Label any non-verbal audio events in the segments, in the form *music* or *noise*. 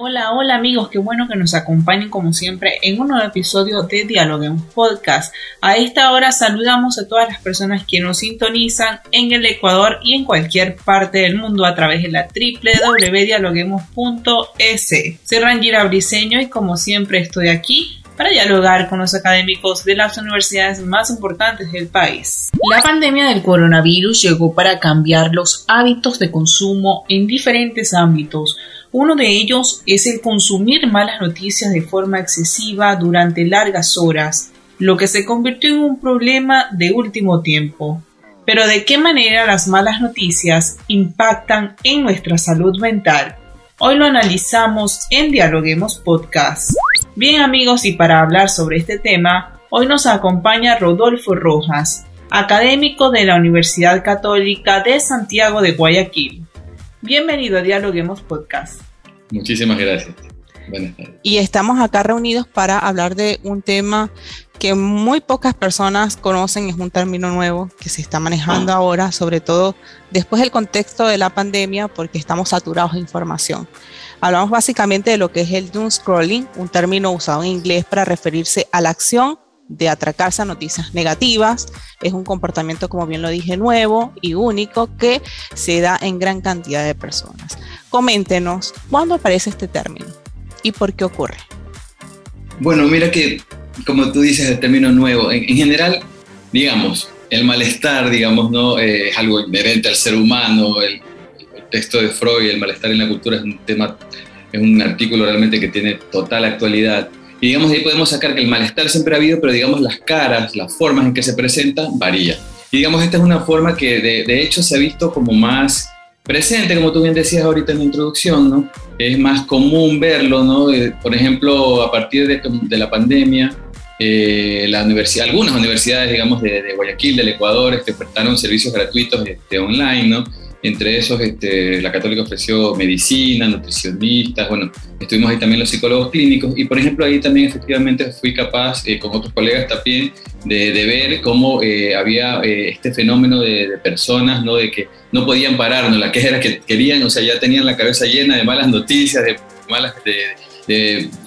Hola, hola amigos, qué bueno que nos acompañen como siempre en un nuevo episodio de Dialoguemos Podcast. A esta hora saludamos a todas las personas que nos sintonizan en el Ecuador y en cualquier parte del mundo a través de la www.dialoguemos.es. Soy Rangira Briseño y como siempre estoy aquí para dialogar con los académicos de las universidades más importantes del país. La pandemia del coronavirus llegó para cambiar los hábitos de consumo en diferentes ámbitos uno de ellos es el consumir malas noticias de forma excesiva durante largas horas, lo que se convirtió en un problema de último tiempo. Pero ¿de qué manera las malas noticias impactan en nuestra salud mental? Hoy lo analizamos en Dialoguemos Podcast. Bien amigos, y para hablar sobre este tema, hoy nos acompaña Rodolfo Rojas, académico de la Universidad Católica de Santiago de Guayaquil. Bienvenido a Dialoguemos Podcast. Muchísimas gracias. Buenas tardes. Y estamos acá reunidos para hablar de un tema que muy pocas personas conocen, es un término nuevo que se está manejando ahora, sobre todo después del contexto de la pandemia, porque estamos saturados de información. Hablamos básicamente de lo que es el doom scrolling, un término usado en inglés para referirse a la acción de atracarse a noticias negativas. Es un comportamiento, como bien lo dije, nuevo y único que se da en gran cantidad de personas. Coméntenos, ¿cuándo aparece este término y por qué ocurre? Bueno, mira que, como tú dices, el término nuevo, en, general, digamos, el malestar, digamos, ¿no? Eh, es algo inherente al ser humano, el, el texto de Freud, el malestar en la cultura es un tema, es un artículo realmente que tiene total actualidad y digamos, ahí podemos sacar que el malestar siempre ha habido, pero digamos, las caras, las formas en que se presenta, varía. Y digamos, esta es una forma que de, de hecho se ha visto como más presente, como tú bien decías ahorita en la introducción, ¿no? Es más común verlo, ¿no? Eh, por ejemplo, a partir de, de la pandemia, eh, la universidad, algunas universidades, digamos, de, de, Guayaquil, del Ecuador, este, prestaron servicios gratuitos este, online, ¿no? Entre esos, este, la Católica ofreció medicina, nutricionistas, bueno, estuvimos ahí también los psicólogos clínicos y, por ejemplo, ahí también efectivamente fui capaz, eh, con otros colegas también, de, ver cómo eh, había eh, este fenómeno de, personas, ¿no? De que no podían parar, ¿no? La que era que querían, o sea, ya tenían la cabeza llena de malas noticias, de malas, de,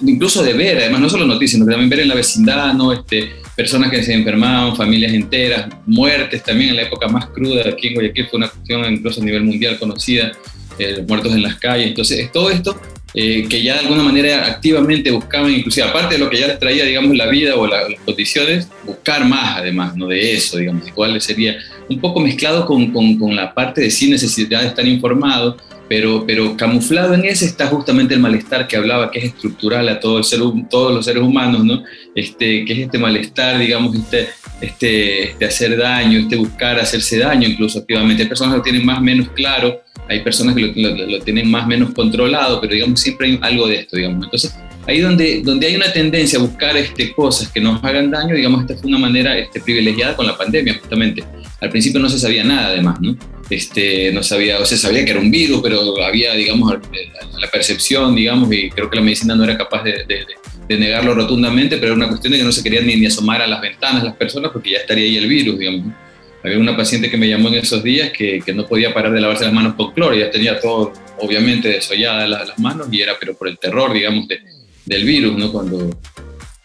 incluso de ver, además no solo noticias, sino también ver en la vecindad, ¿no? Este, personas que se enfermaban, familias enteras, muertes también en la época más cruda aquí en Guayaquil fue una cuestión incluso a nivel mundial conocida, eh, muertos en las calles. Entonces, todo esto eh, que ya de alguna manera activamente buscaban, inclusive aparte de lo que ya les traía, digamos, la vida o las condiciones, buscar más además, ¿no? De eso, digamos, igual sería un poco mezclado con, con, con la parte de sí necesidad de estar informado, pero, pero camuflado en ese está justamente el malestar que hablaba, que es estructural a todo el ser, todos los seres humanos, ¿no? Este, que es este malestar, digamos, este, este, este hacer daño, este buscar hacerse daño incluso activamente. Hay personas que lo tienen más menos claro, hay personas que lo, lo, tienen más menos controlado, pero digamos, siempre hay algo de esto, digamos. Entonces, ahí donde, donde hay una tendencia a buscar este, cosas que nos hagan daño, digamos, esta fue una manera este, privilegiada con la pandemia, justamente. Al principio no se sabía nada, además, ¿no? Este, no sabía, o se sabía que era un virus, pero había, digamos, la percepción, digamos, y creo que la medicina no era capaz de, negarlo rotundamente, pero era una cuestión de que no se querían ni, ni, asomar a las ventanas las personas porque ya estaría ahí el virus, digamos. Había una paciente que me llamó en esos días que, que no podía parar de lavarse las manos con cloro, ya tenía todo, obviamente, desolladas las, las manos, y era pero por el terror, digamos, del virus, ¿no? Cuando,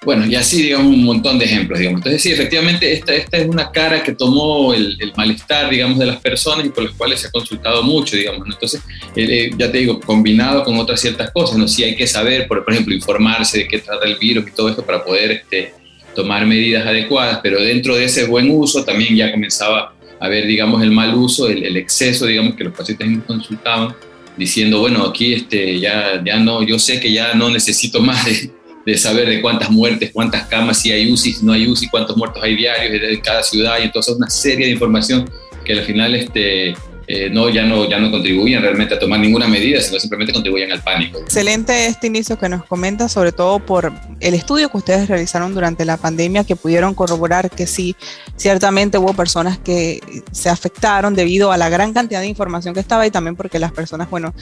bueno, y así, digamos, un montón de ejemplos, digamos. Entonces, sí, efectivamente, esta, esta es una cara que tomó el, malestar, digamos, de las personas y por las cuales se ha consultado mucho, digamos. Entonces, eh, eh, ya te digo, combinado con otras ciertas cosas, ¿no? Sí hay que saber, por, ejemplo, informarse de qué trata el virus y todo esto para poder este, tomar medidas adecuadas, pero dentro de ese buen uso también ya comenzaba a haber, digamos, el mal uso, el, exceso, digamos, que los pacientes consultaban, diciendo, bueno, aquí este, ya, ya no, yo sé que ya no necesito más de de saber de cuántas muertes, cuántas camas, si hay UCI, si no hay UCI, cuántos muertos hay diarios en cada ciudad, y entonces una serie de información que al final este, eh, no, ya no, ya no contribuyen realmente a tomar ninguna medida, sino simplemente contribuyen al pánico. Excelente este inicio que nos comenta, sobre todo por el estudio que ustedes realizaron durante la pandemia, que pudieron corroborar que sí, ciertamente hubo personas que se afectaron debido a la gran cantidad de información que estaba y también porque las personas, bueno,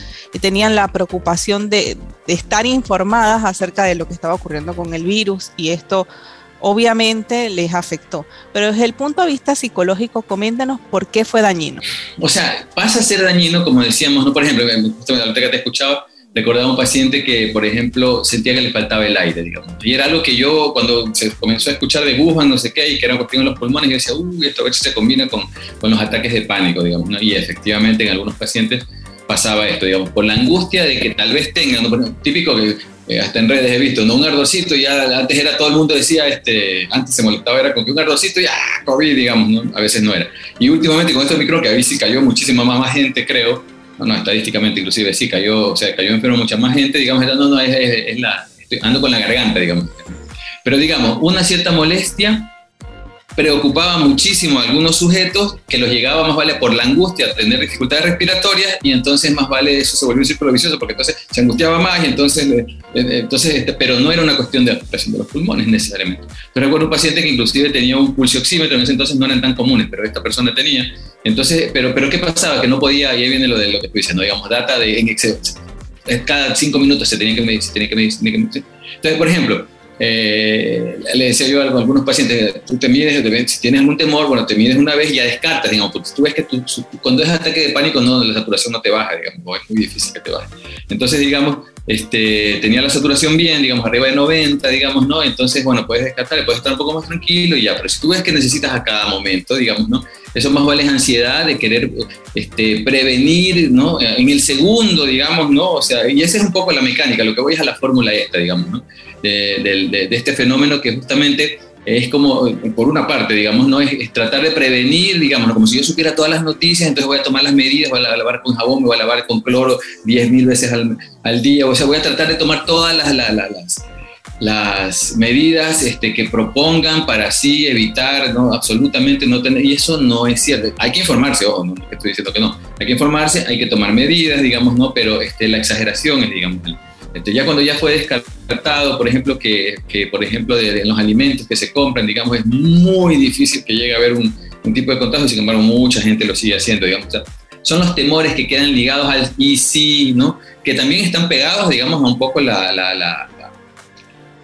tenían la preocupación de, de estar informadas acerca de lo que estaba ocurriendo con el virus y esto obviamente les afectó. Pero desde el punto de vista psicológico, coméntanos por qué fue dañino. O sea, pasa a ser dañino, como decíamos, ¿no? Por ejemplo, la que te escuchaba, recordaba un paciente que, por ejemplo, sentía que le faltaba el aire, digamos. Y era algo que yo, cuando se comenzó a escuchar de Wuhan, no sé qué, y que era cuestión en los pulmones, yo decía, uy, esto a veces se combina con, con los ataques de pánico, digamos, ¿no? Y efectivamente en algunos pacientes pasaba esto, digamos, por la angustia de que tal vez tengan, ¿no? típico que eh, hasta en redes he visto, ¿no? Un ardorcito, ya antes era todo el mundo decía, este, antes se molestaba, era con que un ardorcito, ya, COVID, digamos, ¿no? A veces no era. Y últimamente con estos micro, que a veces cayó muchísima más, gente, creo, no, estadísticamente inclusive sí cayó, o sea, cayó enfermo mucha más gente, digamos, no, no, es, es, la, ando con la garganta, digamos. Pero digamos, una cierta molestia preocupaba muchísimo a algunos sujetos que los llegaba más vale por la angustia tener dificultades respiratorias y entonces más vale eso se volvió un círculo vicioso porque entonces se angustiaba más y entonces, eh, eh, entonces este, pero no era una cuestión de afectación de los pulmones necesariamente. Pero recuerdo un paciente que inclusive tenía un pulso oxímetro, en ese entonces no eran tan comunes, pero esta persona tenía. Entonces, pero, pero ¿qué pasaba? Que no podía, y ahí viene lo de lo que estoy diciendo, digamos, data de en Excel. Cada cinco minutos se tenía que medir, se tenía que medir, se tenía que medir. Entonces, por ejemplo, eh, le decía yo a algunos pacientes, tú te mides, si tienes algún temor, bueno, te mides una vez y ya descartas, digamos, porque tú ves que cuando es ataque de pánico, no, la saturación no te baja, digamos, es muy difícil que te baje. Entonces, digamos, este, tenía la saturación bien, digamos, arriba de 90, digamos, ¿no? Entonces, bueno, puedes descartar, puedes estar un poco más tranquilo y ya, pero si tú ves que necesitas a cada momento, digamos, ¿no? Eso más vale ansiedad de querer este, prevenir, ¿no? En el segundo, digamos, ¿no? O sea, y esa es un poco la mecánica, lo que voy es a la fórmula esta, digamos, ¿no? de, este fenómeno que justamente es como, por una parte, digamos, no es, tratar de prevenir, digamos, como si yo supiera todas las noticias, entonces voy a tomar las medidas, voy a lavar con jabón, me voy a lavar con cloro 10.000 veces al, día, o sea, voy a tratar de tomar todas las, las, las, medidas este, que propongan para así evitar, ¿no? Absolutamente no tener, y eso no es cierto. Hay que informarse, ojo, no estoy diciendo que no, hay que informarse, hay que tomar medidas, digamos, ¿no? Pero este, la exageración es, digamos, entonces ya cuando ya fue descartado, por ejemplo, que, que por ejemplo de, los alimentos que se compran, digamos, es muy difícil que llegue a haber un, un tipo de contagio, sin embargo mucha gente lo sigue haciendo, digamos. son los temores que quedan ligados al y sí, ¿no? Que también están pegados, digamos, a un poco la, la, la,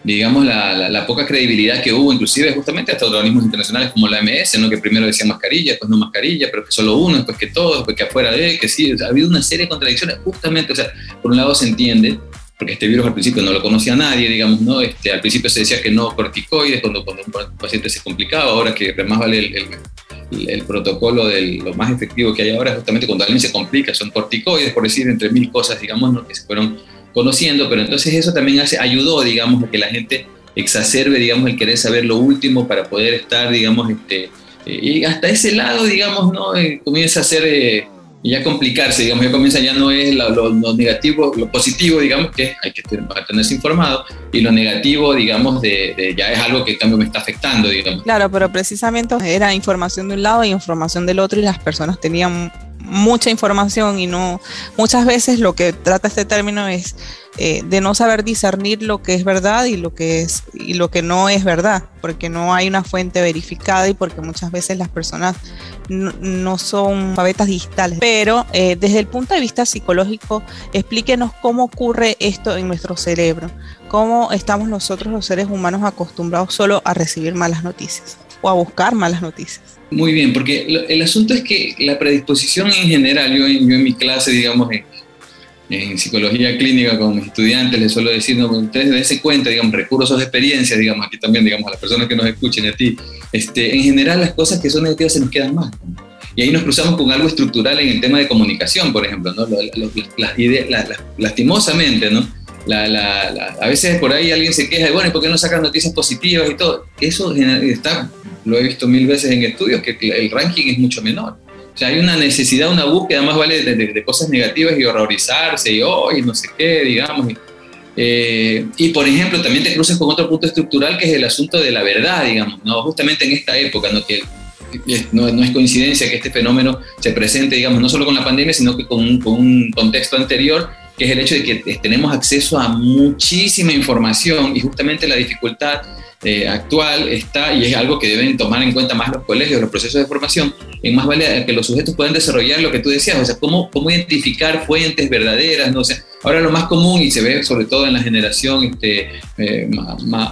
digamos, la, la, poca credibilidad que hubo, inclusive justamente hasta organismos internacionales como la MS, ¿no? que primero decían mascarilla, después no mascarilla, pero que solo uno, después que todos, después que afuera de, que sí, ha habido una serie de contradicciones, justamente, o sea, por un lado se entiende porque este virus al principio no lo conocía nadie, digamos, ¿no? Este, al principio se decía que no corticoides cuando, cuando un paciente se complicaba, ahora que más vale el, el, protocolo de lo más efectivo que hay ahora, justamente cuando alguien se complica, son corticoides, por decir, entre mil cosas, digamos, ¿no? que se fueron conociendo, pero entonces eso también hace, ayudó, digamos, a que la gente exacerbe, digamos, el querer saber lo último para poder estar, digamos, este, eh, y hasta ese lado, digamos, ¿no? Eh, comienza a ser... Eh, y ya complicarse, digamos, ya comienza, ya no es lo, negativo, lo positivo, digamos, que hay que mantenerse informado, y lo negativo, digamos, de, ya es algo que también me está afectando, digamos. Claro, pero precisamente era información de un lado y información del otro, y las personas tenían mucha información y no, muchas veces lo que trata este término es eh, de no saber discernir lo que es verdad y lo que es y lo que no es verdad, porque no hay una fuente verificada y porque muchas veces las personas no, son pavetas digitales. Pero eh, desde el punto de vista psicológico, explíquenos cómo ocurre esto en nuestro cerebro, cómo estamos nosotros los seres humanos acostumbrados solo a recibir malas noticias o a buscar malas noticias. Muy bien, porque el asunto es que la predisposición en general, yo, en mi clase, digamos, en psicología clínica con mis estudiantes les suelo decir, no, ustedes dense cuenta, digamos, recursos de experiencia, digamos, aquí también, digamos, a las personas que nos escuchen a ti, este, en general las cosas que son negativas se nos quedan más. Y ahí nos cruzamos con algo estructural en el tema de comunicación, por ejemplo, ¿no? las ideas, lastimosamente, ¿no? La, la, a veces por ahí alguien se queja de, bueno, ¿y por qué no sacan noticias positivas y todo? Eso está, lo he visto mil veces en estudios, que el ranking es mucho menor. Sea, hay una necesidad, una búsqueda más vale de, cosas negativas y horrorizarse y hoy no sé qué, digamos. Eh, y por ejemplo, también te cruzas con otro punto estructural que es el asunto de la verdad, digamos, ¿no? justamente en esta época, ¿no? que no, no, es coincidencia que este fenómeno se presente, digamos, no solo con la pandemia, sino que con un, con un contexto anterior, que es el hecho de que tenemos acceso a muchísima información y justamente la dificultad eh, actual está, y es algo que deben tomar en cuenta más los colegios, los procesos de formación, en más vale que los sujetos puedan desarrollar lo que tú decías, o sea, cómo, cómo identificar fuentes verdaderas, ¿no? O ahora lo más común, y se ve sobre todo en la generación este, eh,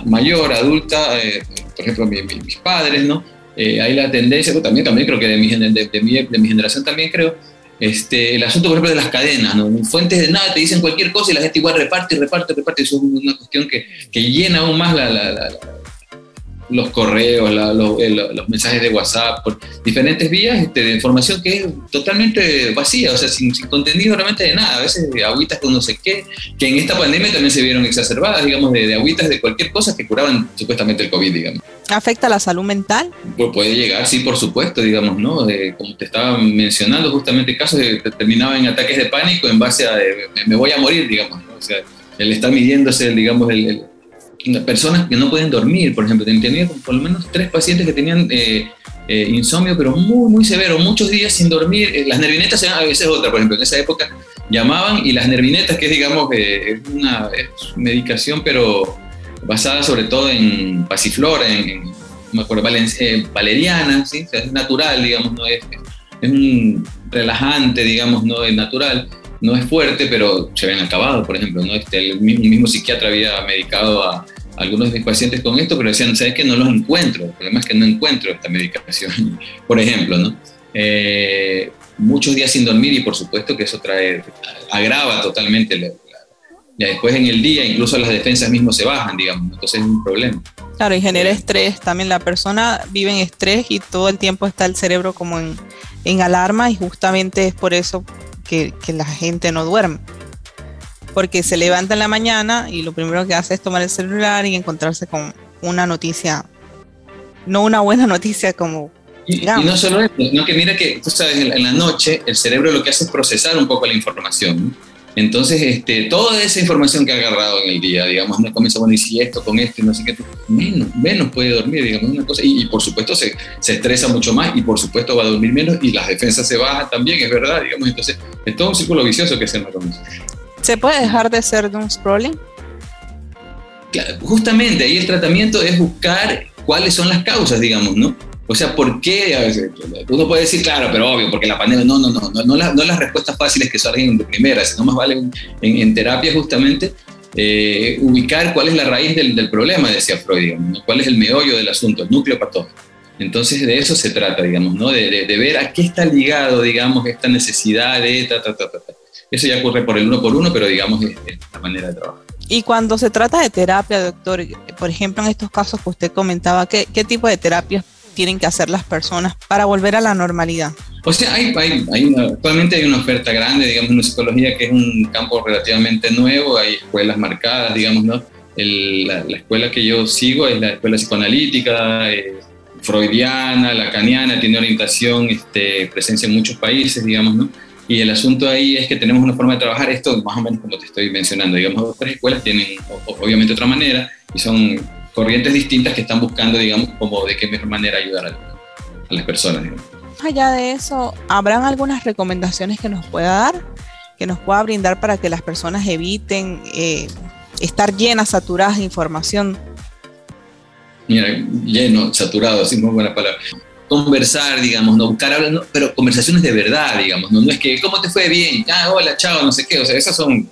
mayor, adulta, eh, por ejemplo, mis padres, ¿no? hay la tendencia, pues, también, también creo que de mi, de, mi, de mi generación también creo, este, el asunto, por ejemplo, de las cadenas, ¿no? Fuentes de nada te dicen cualquier cosa y la gente igual reparte, reparte, reparte. Eso es una cuestión que, que llena aún más la, la, los correos, los, mensajes de WhatsApp, por diferentes vías este, de información que es totalmente vacía, o sea, sin, contenido realmente de nada. A veces agüitas con no sé qué, que en esta pandemia también se vieron exacerbadas, digamos, de, de agüitas de cualquier cosa que curaban supuestamente el COVID, digamos. ¿Afecta la salud mental? Pues puede llegar, sí, por supuesto, digamos, ¿no? como te estaba mencionando, justamente casos que terminaban en ataques de pánico en base a me, voy a morir, digamos, ¿no? O sea, el estar midiéndose, digamos, el personas que no pueden dormir, por ejemplo, tenía por lo menos tres pacientes que tenían eh, eh, insomnio, pero muy, muy severo, muchos días sin dormir. Eh, las nervinetas a veces otra, por ejemplo, en esa época llamaban y las nervinetas, que es, digamos, es una medicación, pero basada sobre todo en pasiflora, en, me acuerdo, valeriana, ¿sí? es natural, digamos, no es, es un relajante, digamos, no es natural no es fuerte, pero se ven acabado, por ejemplo. ¿no? Este, el mismo, psiquiatra había medicado a, algunos de mis pacientes con esto, pero decían, ¿sabes que No los encuentro. El problema es que no encuentro esta medicación, *laughs* por ejemplo. ¿no? Eh, muchos días sin dormir y por supuesto que eso trae, agrava totalmente ya después en el día incluso las defensas mismas se bajan, digamos, entonces es un problema. Claro, y genera estrés, también la persona vive en estrés y todo el tiempo está el cerebro como en, en alarma y justamente es por eso que, la gente no duerme. Porque se levanta en la mañana y lo primero que hace es tomar el celular y encontrarse con una noticia, no una buena *laughs* noticia como... Y, no solo eso, sino que mira que, tú sabes, en la noche el cerebro lo que hace es procesar un poco la información. Entonces, este, toda esa información que ha agarrado en el día, digamos, no comienza, bueno, y si esto con esto, no sé qué, menos, menos puede dormir, digamos, una cosa. Y, por supuesto se, se, estresa mucho más y por supuesto va a dormir menos y las defensas se bajan también, es verdad, digamos. Entonces, es todo un círculo vicioso que se me comienza. ¿Se puede dejar de hacer doom scrolling? justamente ahí el tratamiento es buscar cuáles son las causas, digamos, ¿no? O sea, ¿por qué? Uno puede decir, claro, pero obvio, porque la pandemia, no, no, no, no, no, no las respuestas fáciles que salen de primera, sino más vale en, terapia justamente eh, ubicar cuál es la raíz del, del problema, decía Freud, digamos, cuál es el meollo del asunto, el núcleo patógeno. Entonces de eso se trata, digamos, ¿no? De, de, ver a qué está ligado, digamos, esta necesidad de ta, ta, ta, ta, Eso ya ocurre por el uno por uno, pero digamos es, es la manera de trabajar. Y cuando se trata de terapia, doctor, por ejemplo, en estos casos que usted comentaba, ¿qué, qué tipo de terapias tienen que hacer las personas para volver a la normalidad? O sea, hay, hay, hay actualmente hay una oferta grande, digamos, en psicología que es un campo relativamente nuevo, hay escuelas marcadas, digamos, ¿no? la, escuela que yo sigo es la escuela psicoanalítica, eh, freudiana, lacaniana, tiene orientación, este, presencia en muchos países, digamos, ¿no? Y el asunto ahí es que tenemos una forma de trabajar esto más o menos como te estoy mencionando. Digamos, otras escuelas tienen obviamente otra manera y son corrientes distintas que están buscando, digamos, como de qué mejor manera ayudar a, las personas. Allá de eso, ¿habrán algunas recomendaciones que nos pueda dar, que nos pueda brindar para que las personas eviten eh, estar llenas, saturadas de información? Mira, lleno, saturado, así muy buena palabra. Conversar, digamos, no buscar hablar, pero conversaciones de verdad, digamos, no, no es que, ¿cómo te fue bien? Ah, hola, chao, no sé qué, o sea, esas son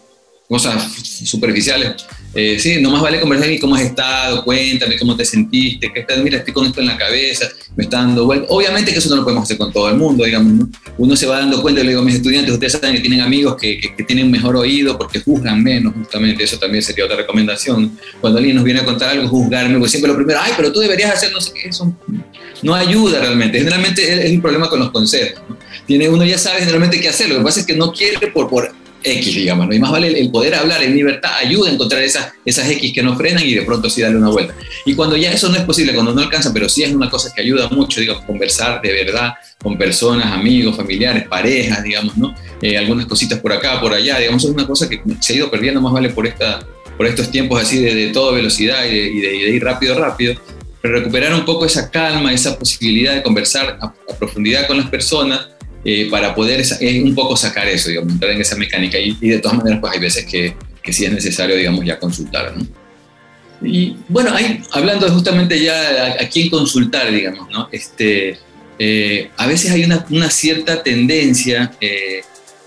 cosas superficiales eh, sí, nomás vale conversar y cómo has estado, cuéntame cómo te sentiste, qué estás, mira, estoy con esto en la cabeza, me está dando vuelta. Obviamente que eso no lo podemos hacer con todo el mundo, digamos, ¿no? Uno se va dando cuenta, le digo a mis estudiantes, ustedes saben que tienen amigos que, que, tienen mejor oído porque juzgan menos, justamente, eso también sería otra recomendación. Cuando alguien nos viene a contar algo, juzgarme, porque siempre lo primero, ay, pero tú deberías hacer no sé qué, eso no ayuda realmente. Generalmente es, un problema con los consejos. Tiene, uno ya sabe generalmente qué hacer, lo que pasa es que no quiere por, por X, digamos, ¿no? Y más vale el, poder hablar en libertad ayuda a encontrar esas, esas X que no frenan y de pronto sí darle una vuelta. Y cuando ya eso no es posible, cuando no alcanza, pero sí es una cosa que ayuda mucho, digamos, conversar de verdad con personas, amigos, familiares, parejas, digamos, ¿no? Eh, algunas cositas por acá, por allá, digamos, es una cosa que se ha ido perdiendo más vale por esta por estos tiempos así de, de toda velocidad y de, ir rápido, rápido, pero recuperar un poco esa calma, esa posibilidad de conversar a, profundidad con las personas eh, para poder un poco sacar eso, digamos, entrar en esa mecánica. Y, de todas maneras, pues hay veces que, que sí es necesario, digamos, ya consultar, ¿no? Y bueno, hay, hablando justamente ya a, quién consultar, digamos, ¿no? Este, eh, a veces hay una, una cierta tendencia eh,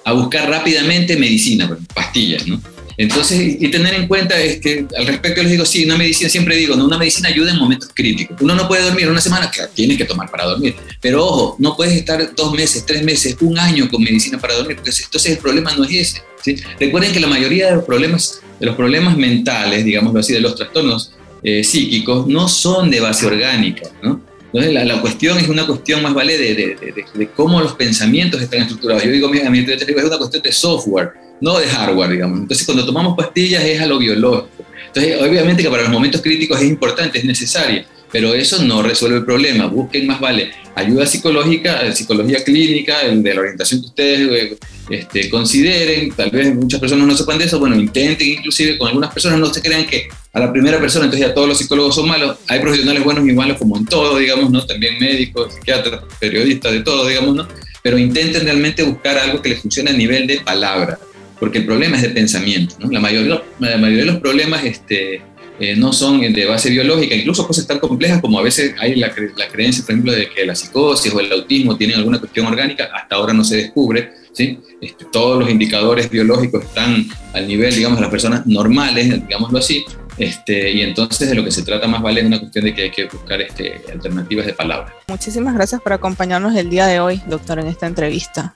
a buscar rápidamente medicina, pastillas, ¿no? Entonces, y tener en cuenta es que al respecto les digo, sí, una medicina, siempre digo, no, una medicina ayuda en momentos críticos. Uno no puede dormir una semana, claro, tienes que tomar para dormir. Pero ojo, no puedes estar dos meses, tres meses, un año con medicina para dormir, porque entonces el problema no es ese. ¿sí? Recuerden que la mayoría de los problemas, de los problemas mentales, digámoslo así, de los trastornos eh, psíquicos, no son de base orgánica, ¿no? Entonces, la, cuestión es una cuestión más, ¿vale?, de, de, de, cómo los pensamientos están estructurados. Yo digo, mira, mi es una cuestión de software no de hardware, digamos. Entonces, cuando tomamos pastillas es a lo biológico. Entonces, obviamente que para los momentos críticos es importante, es necesaria, pero eso no resuelve el problema. Busquen más vale ayuda psicológica, eh, psicología clínica, de la orientación que ustedes eh, este, consideren. Tal vez muchas personas no sepan de eso. Bueno, intenten inclusive con algunas personas, no se crean que a la primera persona, entonces ya todos los psicólogos son malos. Hay profesionales buenos y malos como en todo, digamos, ¿no? También médicos, psiquiatras, periodistas, de todo, digamos, ¿no? Pero intenten realmente buscar algo que les funcione a nivel de palabra porque el problema es de pensamiento. ¿no? La, mayoría, la mayoría de los problemas este, eh, no son de base biológica, incluso cosas tan complejas como a veces hay la, la, creencia, por ejemplo, de que la psicosis o el autismo tienen alguna cuestión orgánica, hasta ahora no se descubre. ¿sí? Este, todos los indicadores biológicos están al nivel, digamos, de las personas normales, digámoslo así, este, y entonces de lo que se trata más vale es una cuestión de que hay que buscar este, alternativas de palabra. Muchísimas gracias por acompañarnos el día de hoy, doctor, en esta entrevista.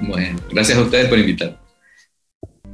Bueno, gracias a ustedes por invitarme.